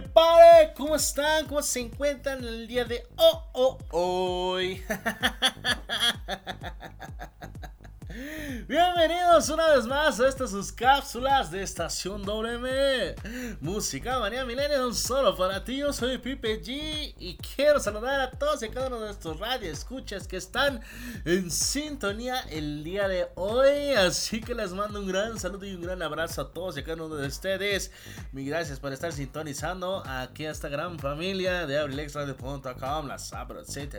everybody, ¿cómo están? ¿Cómo se encuentran en el día de oh, oh, hoy? Bienvenidos una vez más a estas sus cápsulas de Estación WM Música Manía Millennium solo para ti, yo soy Pipe G Y quiero saludar a todos y cada uno de nuestros escuchas que están en sintonía el día de hoy. Así que les mando un gran saludo y un gran abrazo a todos y a cada uno de ustedes. Mil gracias por estar sintonizando aquí a esta gran familia de abrilexradio.com La sabrosita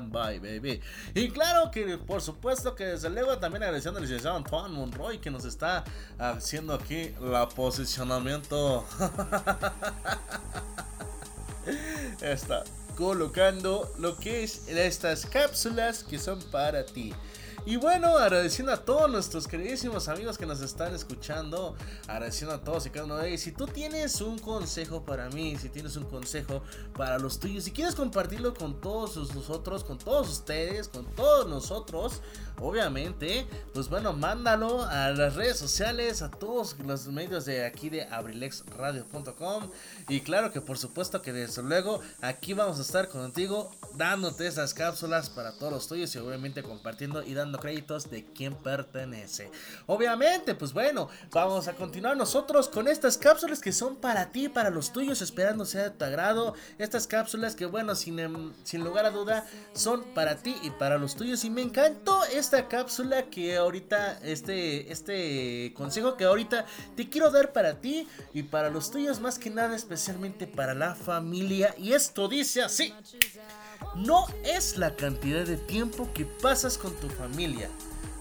bye baby. Y claro que por supuesto que desde luego también agradeciendo al licenciado Antoine Monroy que nos está haciendo aquí la posicionamiento. está colocando lo que es estas cápsulas que son para ti. Y bueno, agradeciendo a todos nuestros queridísimos amigos que nos están escuchando, agradeciendo a todos y cada uno de ellos. Si tú tienes un consejo para mí, si tienes un consejo para los tuyos, si quieres compartirlo con todos nosotros, con todos ustedes, con todos nosotros, obviamente, pues bueno, mándalo a las redes sociales, a todos los medios de aquí de abrilexradio.com. Y claro que por supuesto que desde luego aquí vamos a estar contigo dándote esas cápsulas para todos los tuyos y obviamente compartiendo y dando créditos de quién pertenece. Obviamente, pues bueno, vamos a continuar nosotros con estas cápsulas que son para ti, para los tuyos, esperando sea de tu agrado. Estas cápsulas que, bueno, sin, em, sin lugar a duda, son para ti y para los tuyos. Y me encantó esta cápsula que ahorita, este, este consejo que ahorita te quiero dar para ti y para los tuyos, más que nada, especialmente para la familia. Y esto dice así. No es la cantidad de tiempo que pasas con tu familia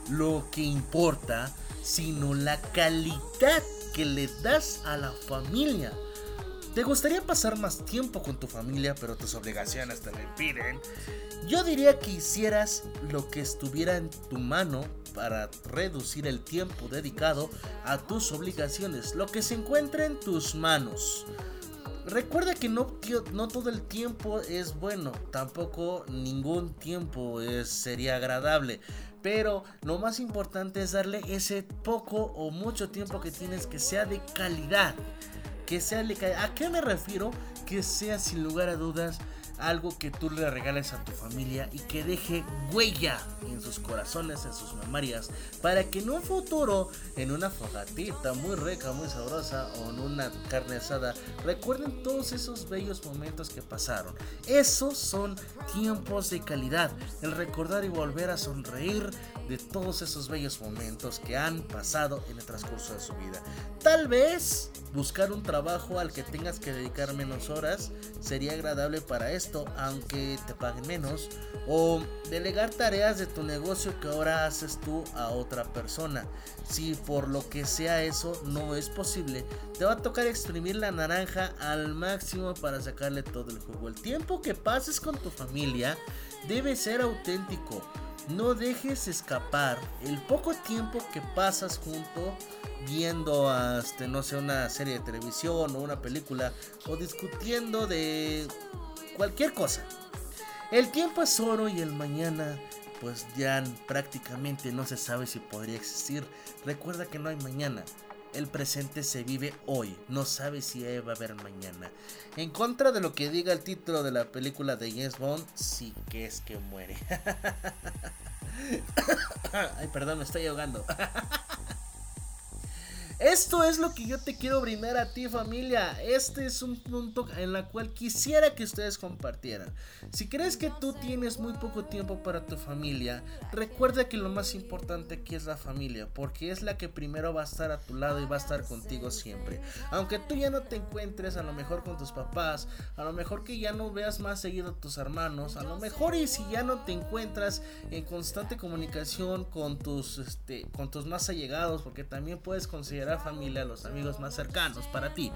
lo que importa, sino la calidad que le das a la familia. ¿Te gustaría pasar más tiempo con tu familia, pero tus obligaciones te lo impiden? Yo diría que hicieras lo que estuviera en tu mano para reducir el tiempo dedicado a tus obligaciones, lo que se encuentra en tus manos. Recuerda que no, no todo el tiempo es bueno, tampoco ningún tiempo es, sería agradable. Pero lo más importante es darle ese poco o mucho tiempo que tienes que sea de calidad. Que sea de calidad. ¿A qué me refiero? Que sea sin lugar a dudas algo que tú le regales a tu familia y que deje huella en sus corazones, en sus memorias, para que en un futuro, en una fogatita muy rica, muy sabrosa o en una carne asada, recuerden todos esos bellos momentos que pasaron. Esos son tiempos de calidad, el recordar y volver a sonreír de todos esos bellos momentos que han pasado en el transcurso de su vida. Tal vez buscar un trabajo al que tengas que dedicar menos horas sería agradable para esto, aunque te paguen menos, o delegar tareas de tu negocio que ahora haces tú a otra persona. Si por lo que sea eso no es posible, te va a tocar exprimir la naranja al máximo para sacarle todo el jugo. El tiempo que pases con tu familia debe ser auténtico no dejes escapar el poco tiempo que pasas junto viendo hasta no sé una serie de televisión o una película o discutiendo de cualquier cosa. El tiempo es oro y el mañana pues ya prácticamente no se sabe si podría existir. Recuerda que no hay mañana. El presente se vive hoy, no sabe si va a haber mañana. En contra de lo que diga el título de la película de James Bond, sí que es que muere. Ay, perdón, me estoy ahogando. Esto es lo que yo te quiero brindar a ti familia. Este es un punto en la cual quisiera que ustedes compartieran. Si crees que tú tienes muy poco tiempo para tu familia, recuerda que lo más importante aquí es la familia, porque es la que primero va a estar a tu lado y va a estar contigo siempre. Aunque tú ya no te encuentres a lo mejor con tus papás, a lo mejor que ya no veas más seguido a tus hermanos, a lo mejor y si ya no te encuentras en constante comunicación con tus este con tus más allegados, porque también puedes considerar la familia, los amigos más cercanos para ti.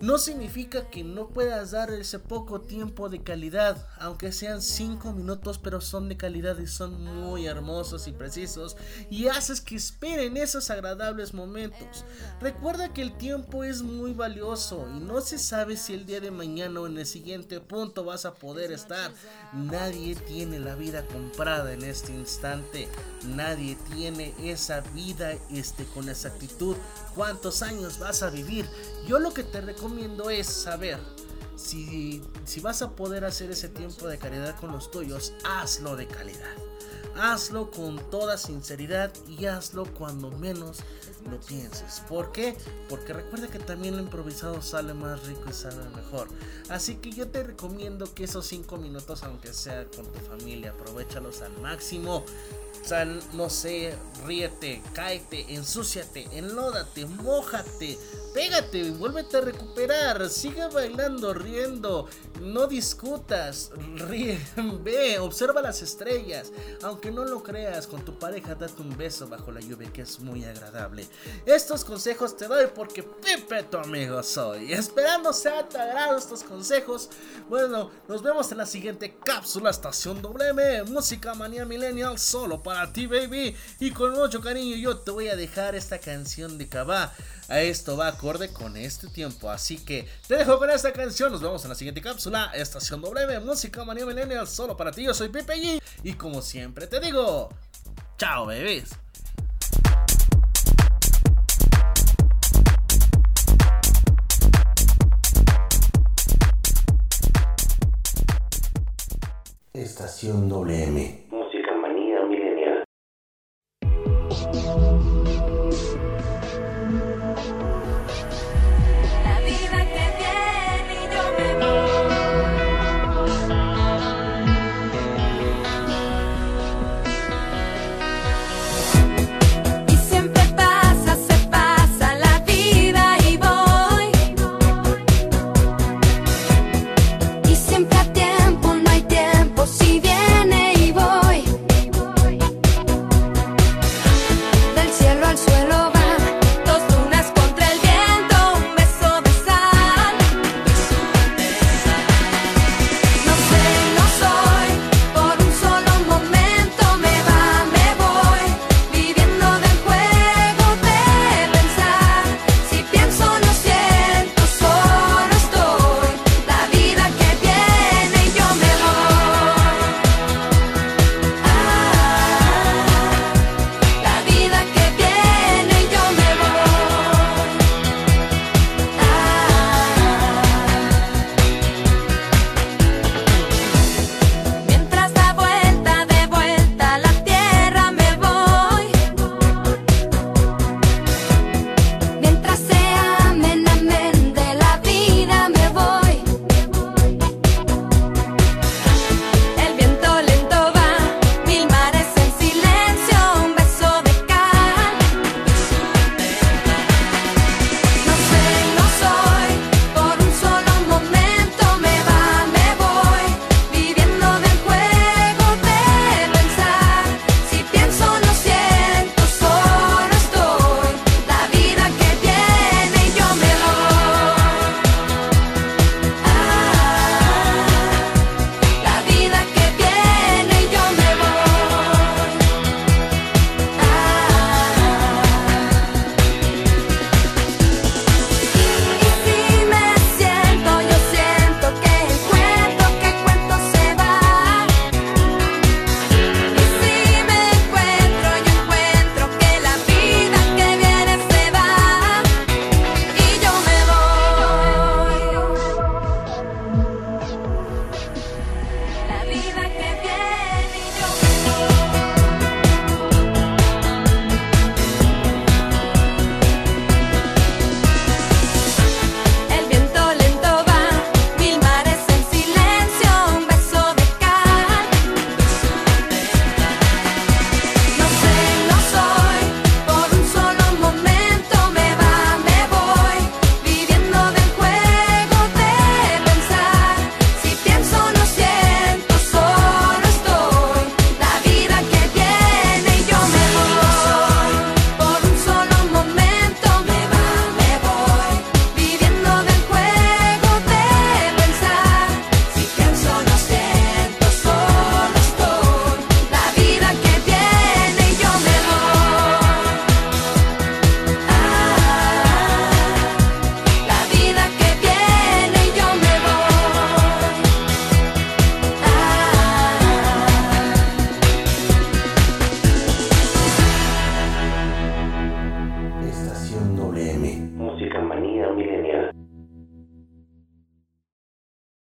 No significa que no puedas dar ese poco tiempo de calidad, aunque sean 5 minutos, pero son de calidad y son muy hermosos y precisos y haces que esperen esos agradables momentos. Recuerda que el tiempo es muy valioso y no se sabe si el día de mañana o en el siguiente punto vas a poder estar. Nadie tiene la vida comprada en este instante. Nadie tiene esa vida este, con exactitud. ¿Cuántos años vas a vivir? Yo lo que te recomiendo es saber si, si vas a poder hacer ese tiempo de calidad con los tuyos, hazlo de calidad. Hazlo con toda sinceridad y hazlo cuando menos lo pienses. ¿Por qué? Porque recuerda que también lo improvisado sale más rico y sale mejor. Así que yo te recomiendo que esos 5 minutos, aunque sea con tu familia, aprovechalos al máximo. O sea, no sé, ríete, cáete, ensúciate, enlódate, mojate, pégate, vuélvete a recuperar, sigue bailando, riendo, no discutas, ríe, ve, observa las estrellas, aunque no lo creas, con tu pareja date un beso bajo la lluvia que es muy agradable. Estos consejos te doy porque Pipe tu amigo soy, esperando sea te agrado estos consejos, bueno, nos vemos en la siguiente cápsula Estación WM, Música Manía Millennial solo para ti baby, y con mucho cariño yo te voy a dejar esta canción de Cabá. Esto va acorde con este tiempo. Así que te dejo con esta canción. Nos vemos en la siguiente cápsula. Estación W, música manía millennial solo para ti. Yo soy Pepe G. Y como siempre te digo, chao, bebés. Estación WM. Música manía milenial.